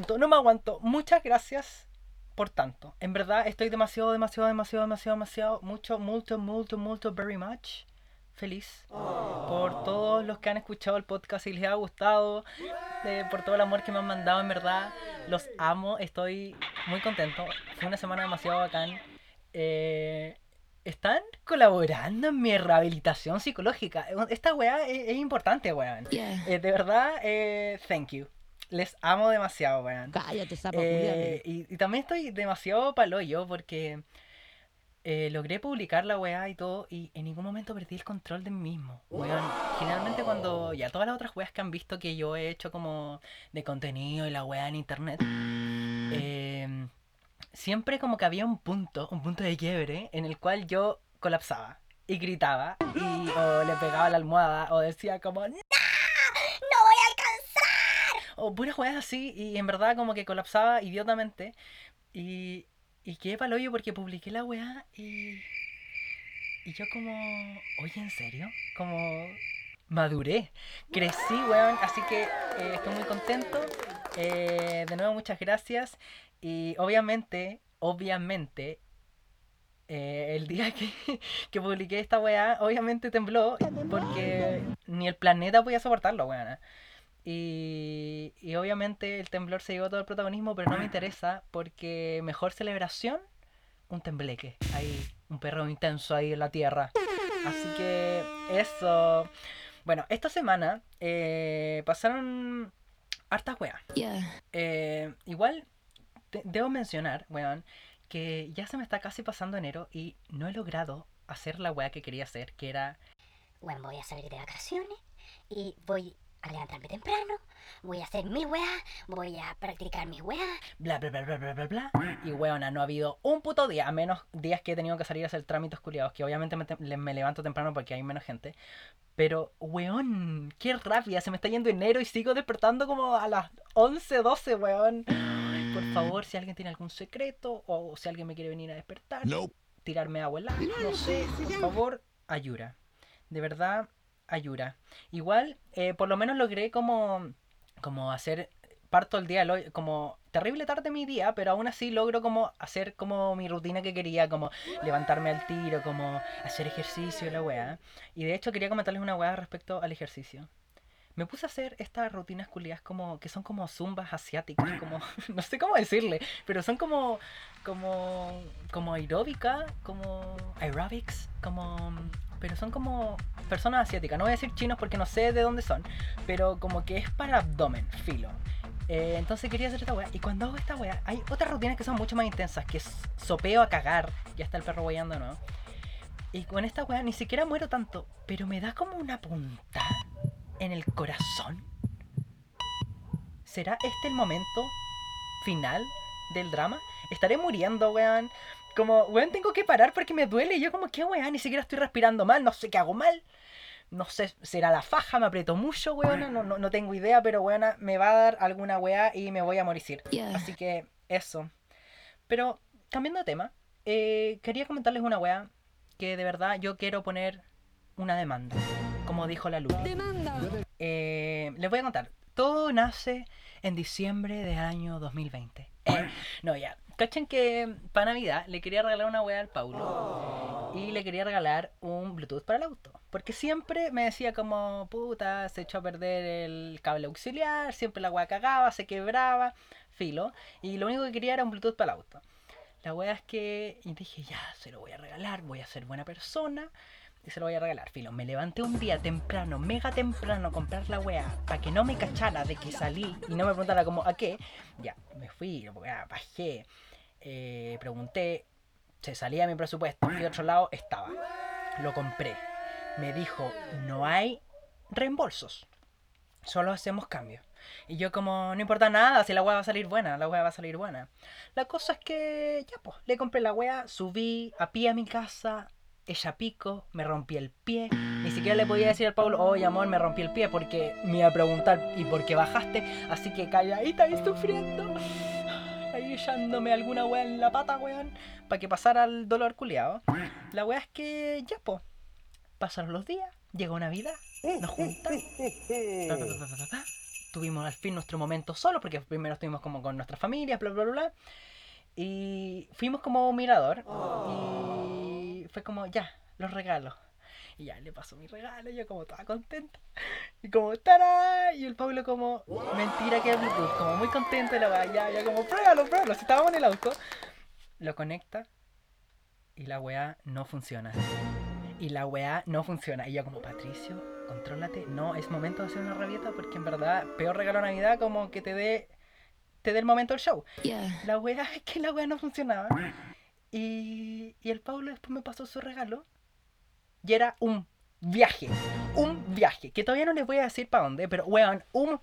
aguanto, no me aguanto. Muchas gracias por tanto. En verdad estoy demasiado, demasiado, demasiado, demasiado, demasiado, mucho, mucho, mucho, mucho, very much feliz por todos los que han escuchado el podcast y les ha gustado, eh, por todo el amor que me han mandado, en verdad. Los amo, estoy muy contento. Fue una semana demasiado bacán. Eh, están colaborando en mi rehabilitación psicológica. Esta weá es, importante, weón. Eh, de verdad, eh, thank you. Les amo demasiado, weón. Cállate, sapo, Eh, y, y también estoy demasiado paloyo porque eh, logré publicar la weá y todo y en ningún momento perdí el control de mí mismo. Weón, generalmente cuando ya todas las otras weas que han visto que yo he hecho como de contenido y la weá en internet, eh, siempre como que había un punto, un punto de quiebre en el cual yo colapsaba y gritaba y o le pegaba la almohada o decía como ¡No! O puras weas así y en verdad como que colapsaba idiotamente y, y quedé pa'l hoyo porque publiqué la weá y... Y yo como... Oye, ¿en serio? Como... Maduré. Crecí, weón. Así que eh, estoy muy contento. Eh, de nuevo, muchas gracias. Y obviamente, obviamente, eh, el día que, que publiqué esta weá, obviamente tembló porque ni el planeta podía soportarlo, weón. Y, y obviamente el temblor se llevó todo el protagonismo, pero no me interesa porque mejor celebración, un tembleque. Hay un perro intenso ahí en la tierra. Así que eso. Bueno, esta semana eh, pasaron hartas weas. Yeah. Eh, igual, te- debo mencionar, weón, que ya se me está casi pasando enero y no he logrado hacer la wea que quería hacer, que era Bueno, voy a salir de vacaciones y voy a levantarme temprano, voy a hacer mi weá, voy a practicar mi weá. bla, bla, bla, bla, bla, bla, bla. Y weona, no ha habido un puto día, a menos días que he tenido que salir a hacer trámites culiados, que obviamente me, me levanto temprano porque hay menos gente. Pero, weón, qué rabia, se me está yendo enero y sigo despertando como a las 11, 12, weón. Ay, Por favor, si alguien tiene algún secreto o si alguien me quiere venir a despertar, tirarme agua helada, no sé, por favor, ayuda. De verdad, ayuda. Igual, eh, por lo menos logré como, como hacer, parto el día, como terrible tarde mi día, pero aún así logro como hacer como mi rutina que quería, como levantarme al tiro, como hacer ejercicio la weá. Y de hecho quería comentarles una weá respecto al ejercicio. Me puse a hacer estas rutinas culiadas como que son como zumbas asiáticas, como no sé cómo decirle, pero son como como como aeróbica, como aerobics, como pero son como personas asiáticas. No voy a decir chinos porque no sé de dónde son, pero como que es para abdomen, filo. Eh, entonces quería hacer esta weá. Y cuando hago esta weá, hay otras rutinas que son mucho más intensas, que sopeo a cagar. Ya está el perro weyando, ¿no? Y con esta weá ni siquiera muero tanto, pero me da como una punta en el corazón. ¿Será este el momento final del drama? ¿Estaré muriendo, weón? Como, weón, tengo que parar porque me duele. Y yo como, ¿qué weón? Ni siquiera estoy respirando mal, no sé qué hago mal. No sé, será la faja, me aprieto mucho, weón. No, no, no tengo idea, pero weón, me va a dar alguna weá y me voy a morir. Yeah. Así que, eso. Pero, cambiando de tema, eh, quería comentarles una weá que de verdad yo quiero poner una demanda. Como dijo la luz. Demanda. Eh, les voy a contar. Todo nace en diciembre del año 2020. Eh, no, ya. Cachen que para Navidad le quería regalar una wea al Paulo. Y le quería regalar un Bluetooth para el auto. Porque siempre me decía como, puta, se echó a perder el cable auxiliar, siempre la wea cagaba, se quebraba, filo. Y lo único que quería era un Bluetooth para el auto. La wea es que, y dije, ya, se lo voy a regalar, voy a ser buena persona y se lo voy a regalar. Filo, me levanté un día temprano, mega temprano, a comprar la weá, para que no me cachara de que salí y no me preguntara como a qué. Ya, me fui, weá, bajé, eh, pregunté, se salía mi presupuesto, fui a otro lado, estaba. Lo compré. Me dijo, no hay reembolsos, solo hacemos cambios. Y yo como, no importa nada, si la weá va a salir buena, la weá va a salir buena. La cosa es que, ya pues, le compré la weá, subí a pie a mi casa, ella pico, me rompí el pie. Ni siquiera le podía decir al Pablo, oye amor, me rompí el pie porque me iba a preguntar, ¿y por qué bajaste? Así que calladita y sufriendo. Ahí echándome alguna weá en la pata, weón, para que pasara el dolor culiado. La weá es que, ya pues, pasaron los días, Llegó Navidad, nos juntamos. Tuvimos al fin nuestro momento solo, porque primero estuvimos como con nuestras familias, bla, bla, bla, bla. Y fuimos como mirador. Y fue como, ya, los regalos. Y ya le pasó mi regalo, yo como toda contenta. Y como, ¡tará! Y el Pablo como, mentira que es Bluetooth, como muy contento de la weá, ya, ya como, pruébalo, pruébalo. Si estábamos en el auto, lo conecta y la weá no funciona. Y la weá no funciona. Y yo como, Patricio, contrólate. No, es momento de hacer una rabieta porque en verdad, peor regalo de Navidad como que te dé te dé el momento del show. Yeah. La weá es que la weá no funcionaba. Y, y el Pablo después me pasó su regalo. Y era un viaje. Un viaje. Que todavía no les voy a decir para dónde, pero weón, un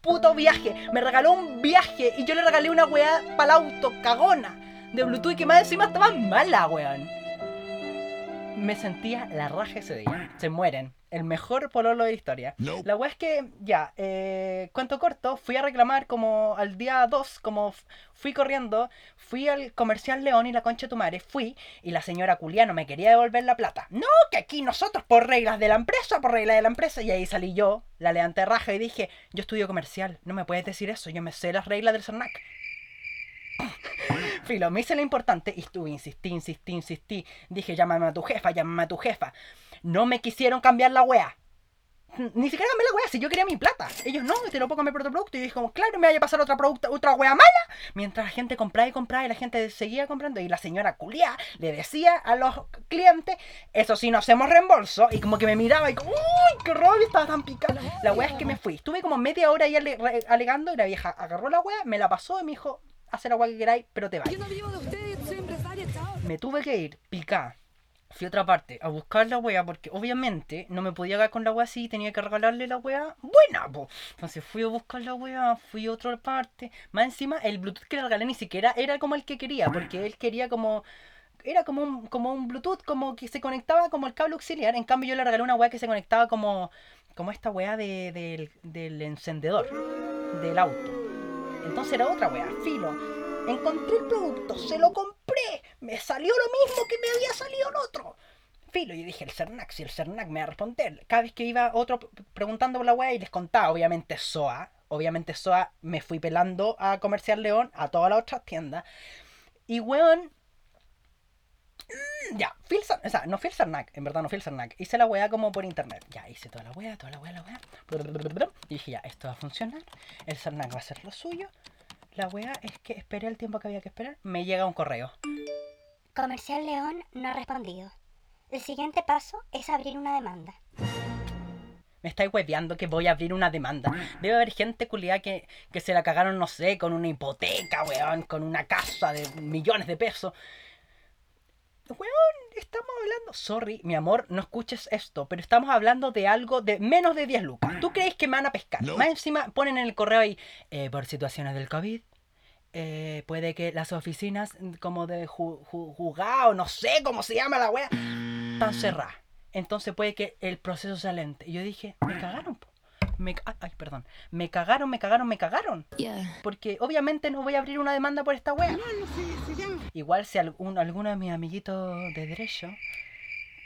puto viaje. Me regaló un viaje y yo le regalé una weá para el auto, cagona. De Bluetooth que más encima estaba mala, weón. Me sentía la raja ese día. Se mueren. El mejor pololo de la historia. Nope. La weá es que, ya, eh, cuento corto, fui a reclamar como al día 2, como fui corriendo, fui al comercial León y la concha de tu madre, fui, y la señora Culiano me quería devolver la plata. No, que aquí nosotros por reglas de la empresa, por reglas de la empresa, y ahí salí yo, la levanté raja y dije, yo estudio comercial, no me puedes decir eso, yo me sé las reglas del CERNAC. Filo, me hice lo importante y estuve, insistí, insistí, insistí. Dije, llámame a tu jefa, llámame a tu jefa. No me quisieron cambiar la wea. Ni siquiera cambié la wea, si yo quería mi plata. Ellos no, te lo puedo cambiar por otro producto. Y yo dije, como, claro, me vaya a pasar otra, producto, otra wea mala. Mientras la gente compraba y compraba y la gente seguía comprando. Y la señora culia le decía a los clientes, eso sí, no hacemos reembolso. Y como que me miraba y como, uy, qué rollo, estaba tan picada. La wea es que me fui. Estuve como media hora ahí alegando y la vieja agarró la wea, me la pasó y me dijo, la wea que queráis, pero te vas. Yo no vivo de ustedes, soy empresaria, chao. Me tuve que ir, picá. Fui a otra parte a buscar la wea porque obviamente no me podía quedar con la wea así, tenía que regalarle la wea buena, po. Entonces fui a buscar la wea, fui a otra parte. Más encima, el Bluetooth que le regalé ni siquiera era como el que quería, porque él quería como. Era como un, como un Bluetooth, como que se conectaba como el cable auxiliar. En cambio, yo le regalé una wea que se conectaba como. como esta wea de, del, del encendedor del auto. Entonces era otra wea, filo. Encontré el producto, se lo compré, me salió lo mismo que me había salido el otro. Filo, y dije, el Cernac, si el Cernac me va a responder. Cada vez que iba otro preguntando por la wea y les contaba, obviamente SOA, obviamente SOA, me fui pelando a Comercial León, a todas las otras tiendas. Y weón, mm, ya, fui al Cer- o sea, no fui al en verdad no fui al. Hice la wea como por internet. Ya, hice toda la wea, toda la wea, la wea. Y dije, ya, esto va a funcionar. El Cernac va a hacer lo suyo. La wea es que esperé el tiempo que había que esperar. Me llega un correo. Comercial León no ha respondido. El siguiente paso es abrir una demanda. Me estáis hueveando que voy a abrir una demanda. Debe haber gente culiada que, que se la cagaron, no sé, con una hipoteca, weón, con una casa de millones de pesos. Weón, estamos hablando. Sorry, mi amor, no escuches esto, pero estamos hablando de algo de menos de 10 lucas. ¿Tú crees que me van a pescar? No. Más encima ponen en el correo ahí, eh, por situaciones del COVID. eh, puede que las oficinas mm, como de ju- ju- juzgado, no sé cómo se llama la wea, están cerradas. Entonces puede que el proceso sea lento. Y yo dije, me cagaron. Me, ay, perdón. Me cagaron, me cagaron, me cagaron. Yeah. Porque obviamente no voy a abrir una demanda por esta wea. Igual si algún, alguno de mis amiguitos de derecho,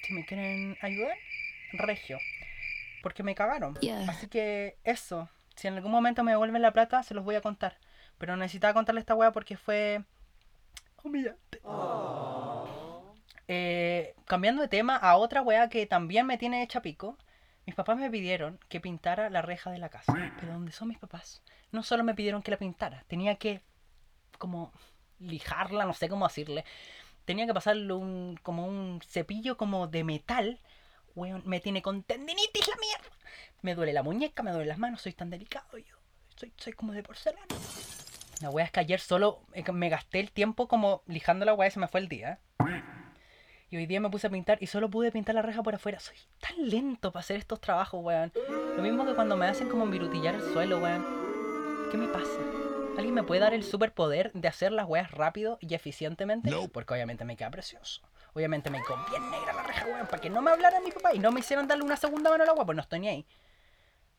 si me quieren ayudar, regio. Porque me cagaron. Yeah. Así que eso. Si en algún momento me devuelven la plata, se los voy a contar. Pero necesitaba contarle esta wea porque fue humillante. Eh, cambiando de tema a otra wea que también me tiene hecha pico. Mis papás me pidieron que pintara la reja de la casa. Pero ¿dónde son mis papás? No solo me pidieron que la pintara, tenía que como lijarla, no sé cómo decirle. Tenía que pasarle un como un cepillo como de metal. Weón, me tiene con tendinitis la mierda. Me duele la muñeca, me duelen las manos, soy tan delicado yo. Soy, soy como de porcelana. La wea es que ayer solo eh, me gasté el tiempo como lijando la wea y se me fue el día. Y hoy día me puse a pintar y solo pude pintar la reja por afuera. Soy tan lento para hacer estos trabajos, weón. Lo mismo que cuando me hacen como virutillar el suelo, weón. ¿Qué me pasa? ¿Alguien me puede dar el superpoder de hacer las weas rápido y eficientemente? No. Porque obviamente me queda precioso. Obviamente me bien negra la reja, weón, para que no me hablara mi papá y no me hicieran darle una segunda mano al agua, pues no estoy ni ahí.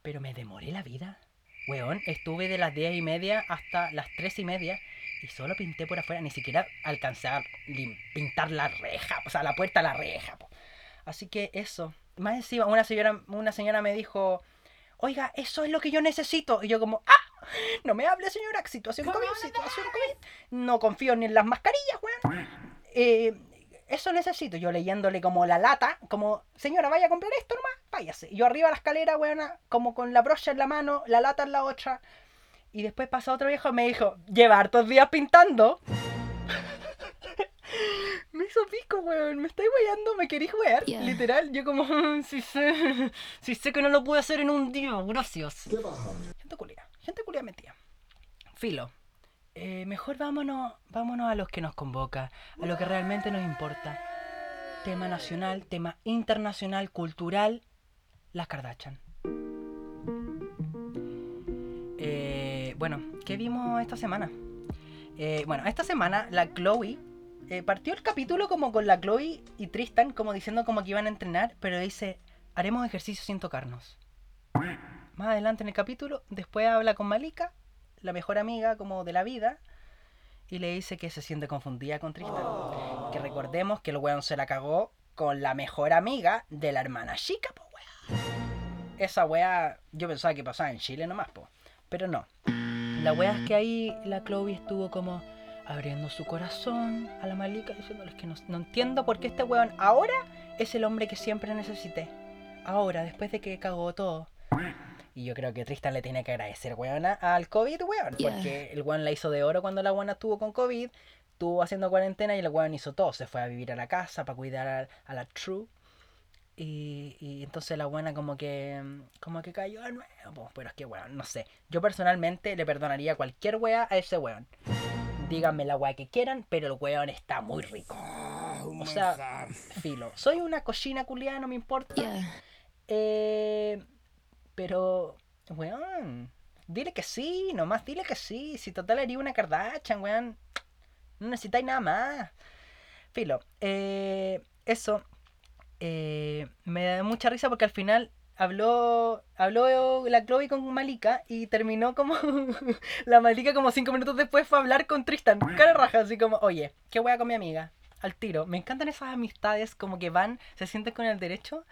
Pero me demoré la vida. Weón, estuve de las 10 y media hasta las 3 y media y solo pinté por afuera, ni siquiera alcancé a pintar la reja, o sea, la puerta a la reja. po. Así que eso, más encima, una señora, una señora me dijo, oiga, eso es lo que yo necesito. Y yo como, ah, no me hable señora, situación COVID, situación COVID. No confío ni en las mascarillas, weón. Eh, eso necesito. Yo leyéndole como la lata, como, señora, vaya a comprar esto nomás, váyase. Yo arriba de la escalera, weón, como con la brocha en la mano, la lata en la otra. Y después pasa otro viejo y me dijo, lleva hartos días pintando. me hizo pico, weón. Me estáis weyando, me queréis wear. Yeah. Literal, yo como, si sé, si sé que no lo pude hacer en un día, gracias. Gente culia, gente culia metida. Filo. eh, mejor vámonos, vámonos a los que nos convoca, a lo que realmente nos importa. Tema nacional, tema internacional, cultural, las Kardashian. Bueno, ¿qué vimos esta semana? Eh, bueno, esta semana la Chloe eh, partió el capítulo como con la Chloe y Tristan, como diciendo como que iban a entrenar, pero dice, haremos ejercicio sin tocarnos. Más adelante en el capítulo, después habla con Malika, la mejor amiga como de la vida, y le dice que se siente confundida con Tristan. Que recordemos que el weón se la cagó con la mejor amiga de la hermana chica, po. Esa wea yo pensaba que pasaba en Chile nomás, po. Pero no. La wea es que ahí la Chloe estuvo como abriendo su corazón a la Malika diciéndoles que no, no entiendo por qué este weón ahora es el hombre que siempre necesité. Ahora, después de que cagó todo. Y yo creo que Tristan le tiene que agradecer, weona, al COVID, weón. Yeah. Porque el weón la hizo de oro cuando la weona estuvo con COVID. Estuvo haciendo cuarentena y el weón hizo todo. Se fue a vivir a la casa para cuidar a, a la True. Y, y entonces la buena como que como que cayó de nuevo. Pero es que weón, no sé. Yo personalmente le perdonaría cualquier wea a ese weón. Díganme la wea que quieran, pero el weón está muy rico. O sea, filo. Soy una cochina culiada, no me importa. Yeah. Eh, pero, weón, dile que sí, nomás dile que sí. Si total haría una Kardashian, weón. No necesitáis nada más. Filo, eh, eso eh, me da mucha risa porque al final habló habló la Chloe con Malika y terminó como la Malika como cinco minutos después fue a hablar con Tristan. Cara raja, así como, oye, ¿qué wea con mi amiga? Al tiro. Me encantan esas amistades como que van, se sienten con el derecho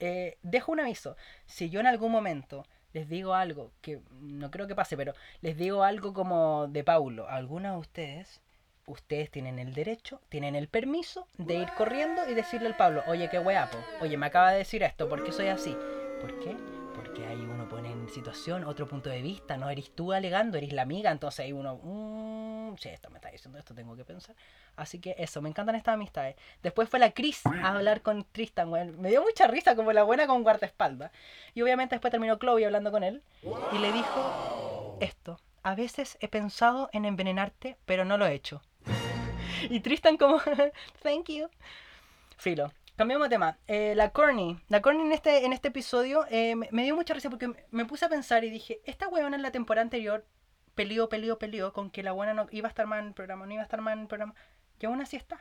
eh, dejo un aviso. Si yo en algún momento les digo algo, que no creo que pase, pero les digo algo como de Paulo, alguna de ustedes, ustedes tienen el derecho, tienen el permiso de ir corriendo y decirle al Pablo, oye, qué guapo, oye, me acaba de decir esto, ¿por qué soy así? ¿Por qué? Porque ahí uno pone en situación otro punto de vista, no eres tú alegando, eres la amiga, entonces ahí uno, mmm, si esto me está diciendo esto, tengo que pensar. Así que eso, me encantan estas amistades. Después fue la Chris a hablar con Tristan, weón. Me dio mucha risa como la buena con guardaespaldas. Y obviamente después terminó Chloe hablando con él y le dijo esto. A veces he pensado en envenenarte, pero no lo he hecho. Y Tristan como, thank you. Filo. Cambiamos de tema. Eh, la Corny. La Corny en este, en este episodio eh, me, dio mucha risa porque me, puse a pensar y dije, esta weona en la temporada anterior peleó, peleó, peleó con que la buena no iba a estar más en el programa, no iba a estar más en el programa. Y aún así está.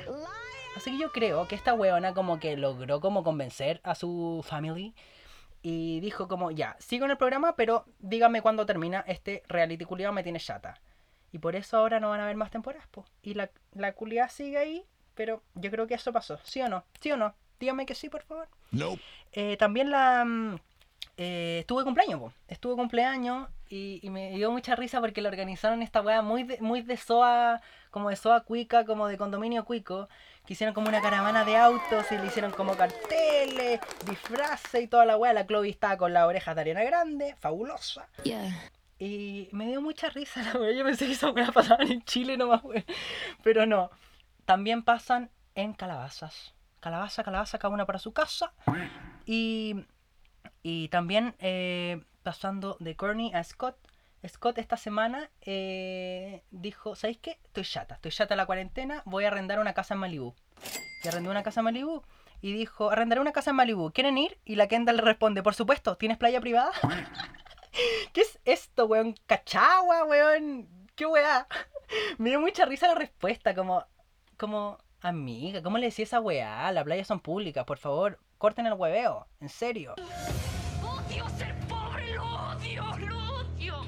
Así que yo creo que esta weona como que logró como convencer a su family y dijo como, ya, sigo en el programa, pero dígame cuándo termina este reality culiado me tiene chata. Y por eso ahora no van a haber más temporadas, po. Y la, la culiada sigue ahí, pero yo creo que eso pasó. ¿Sí o no? ¿Sí o no? Dígame que sí, por favor. Nope. Eh, también la... mm, eh, estuve de cumpleaños, po. Estuve de cumpleaños y, y me dio mucha risa porque le organizaron esta weá muy de, muy de SOA, como de SOA cuica, como de condominio cuico, que hicieron como una caravana de autos y le hicieron como carteles, disfraces y toda la weá. La Chloe estaba con las orejas de Ariana Grande, fabulosa. Yeah. Y me dio mucha risa la weá. Yo pensé que esas weas pasaban en Chile nomás, weá. Pero no. También pasan en calabazas. Calabaza, calabaza, cada una para su casa. Y, y también eh, pasando de Courtney a Scott. Scott esta semana eh, dijo, ¿sabéis qué? Estoy chata, estoy chata de la cuarentena, voy a arrendar una casa en Malibú. Y arrendó una casa en Malibú y dijo, arrendaré una casa en Malibú, ¿quieren ir? Y la Kendall le responde, por supuesto, ¿tienes playa privada? ¿Qué es esto, weón? ¿Cachagua, weón? ¿Qué weá? Me dio mucha risa la respuesta, como, como, amiga, ¿cómo le decía esa weá? Las playas son públicas, por favor, corten el hueveo, en serio. Odio ser pobre, lo odio, lo odio.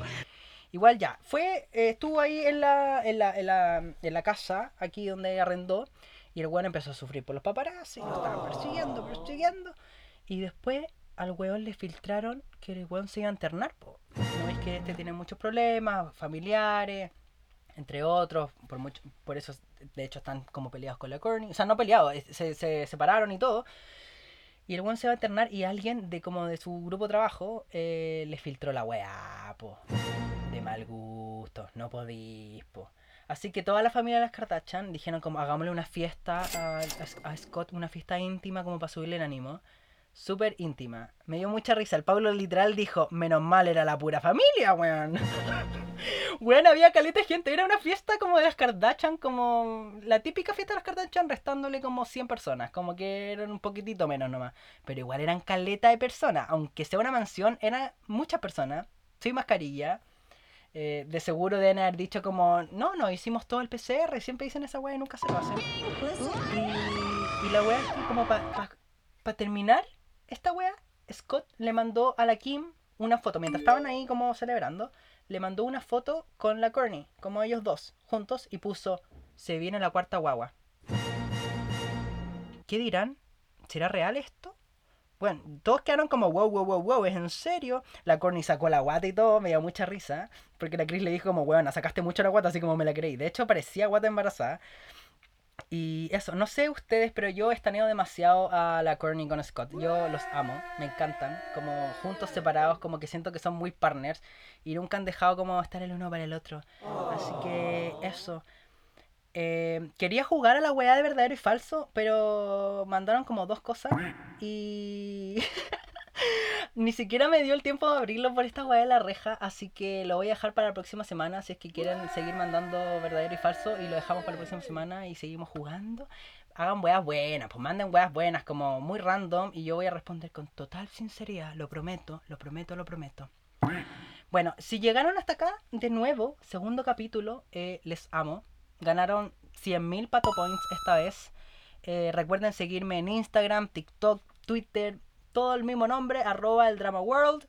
Igual ya, fue, eh, estuvo ahí en la, en, la, en, la, en la casa, aquí donde arrendó, y el weón empezó a sufrir por los paparazzi, lo estaban persiguiendo, persiguiendo, Y después al weón le filtraron que el weón se iba a internar, po. No es que este tiene muchos problemas familiares, entre otros, por mucho, por eso de hecho están como peleados con la Courtney. O sea, no peleados, se, se separaron y todo. Y el weón se va a internar y alguien de como de su grupo de trabajo eh, le filtró la weá, po. De mal gusto, no podís, po. Así que toda la familia de las Kardashian dijeron como hagámosle una fiesta a, a- a Scott, una fiesta íntima como para subirle el ánimo. Súper íntima. Me dio mucha risa. El Pablo literal dijo, menos mal era la pura familia, weón. weón, había caleta de gente. Era una fiesta como de las Kardashian, como la típica fiesta de las Kardashian, restándole como 100 personas. Como que eran un poquitito menos nomás. Pero igual eran caleta de personas. Aunque sea una mansión, eran muchas personas. Sin mascarilla. Eh, de seguro deben haber dicho como, no, no, hicimos todo el PCR. Siempre dicen esa weá y nunca se lo hacen. Y, la weá como para terminar esta wea, Scott le mandó a la Kim una foto. Mientras estaban ahí como celebrando, le mandó una foto con la Courtney, como ellos dos, juntos, y puso, se viene la cuarta guagua. ¿Qué dirán? ¿Será real esto? Bueno, todos quedaron como, wow, wow, wow, wow, ¿es en serio? La Courtney sacó la guata y todo, me dio mucha risa, porque la Chris le dijo como, bueno, sacaste mucho la guata, así como me la creí. De hecho, parecía guata embarazada. Y eso, no sé ustedes, pero yo estaneo demasiado a la Courtney con Scott. Yo los amo, me encantan. Como juntos, separados, como que siento que son muy partners. Y nunca han dejado como estar el uno para el otro. Así que eso. Eh, quería jugar a la weá de verdadero y falso, pero mandaron como dos cosas. Y ni siquiera me dio el tiempo de abrirlo por esta weá de la reja. Así que lo voy a dejar para la próxima semana. Si es que quieren seguir mandando verdadero y falso. Y lo dejamos para la próxima semana y seguimos jugando. Hagan weas buenas, pues manden weas buenas, como muy random. Y yo voy a responder con total sinceridad. Lo prometo, lo prometo, lo prometo. Bueno, si llegaron hasta acá, de nuevo, segundo capítulo, eh, les amo. Ganaron 100.000 pato points esta vez. Eh, recuerden seguirme en Instagram, TikTok, Twitter, todo el mismo nombre, arroba el Drama World.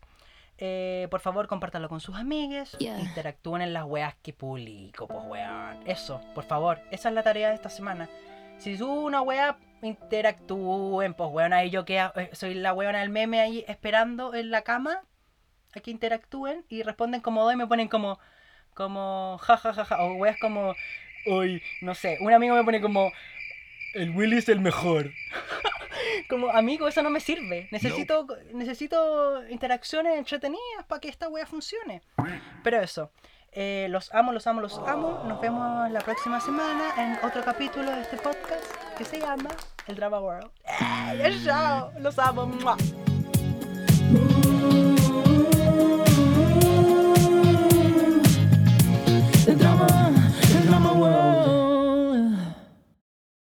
Eh, por favor, compártanlo con sus amigues. Yeah. Interactúen en las weas que publico, pues weón. Eso, por favor. Esa es la tarea de esta semana. Si subo una wea, interactúen, pues weón. Ahí yo que soy la weona del meme ahí esperando en la cama a que interactúen y responden como dos y me ponen como, como, ja, ja, ja, ja. O weas como, hoy, no sé. Un amigo me pone como, el Willy es el mejor. Como, amigo, eso no me sirve. Necesito, necesito interacciones entretenidas para que esta wea funcione. Pero eso. eh, los amo, los amo, los amo. Nos vemos la próxima semana en otro capítulo de este podcast que se llama El Drama World. ¡Eh! ¡Chao! Los amo. ¡Mua!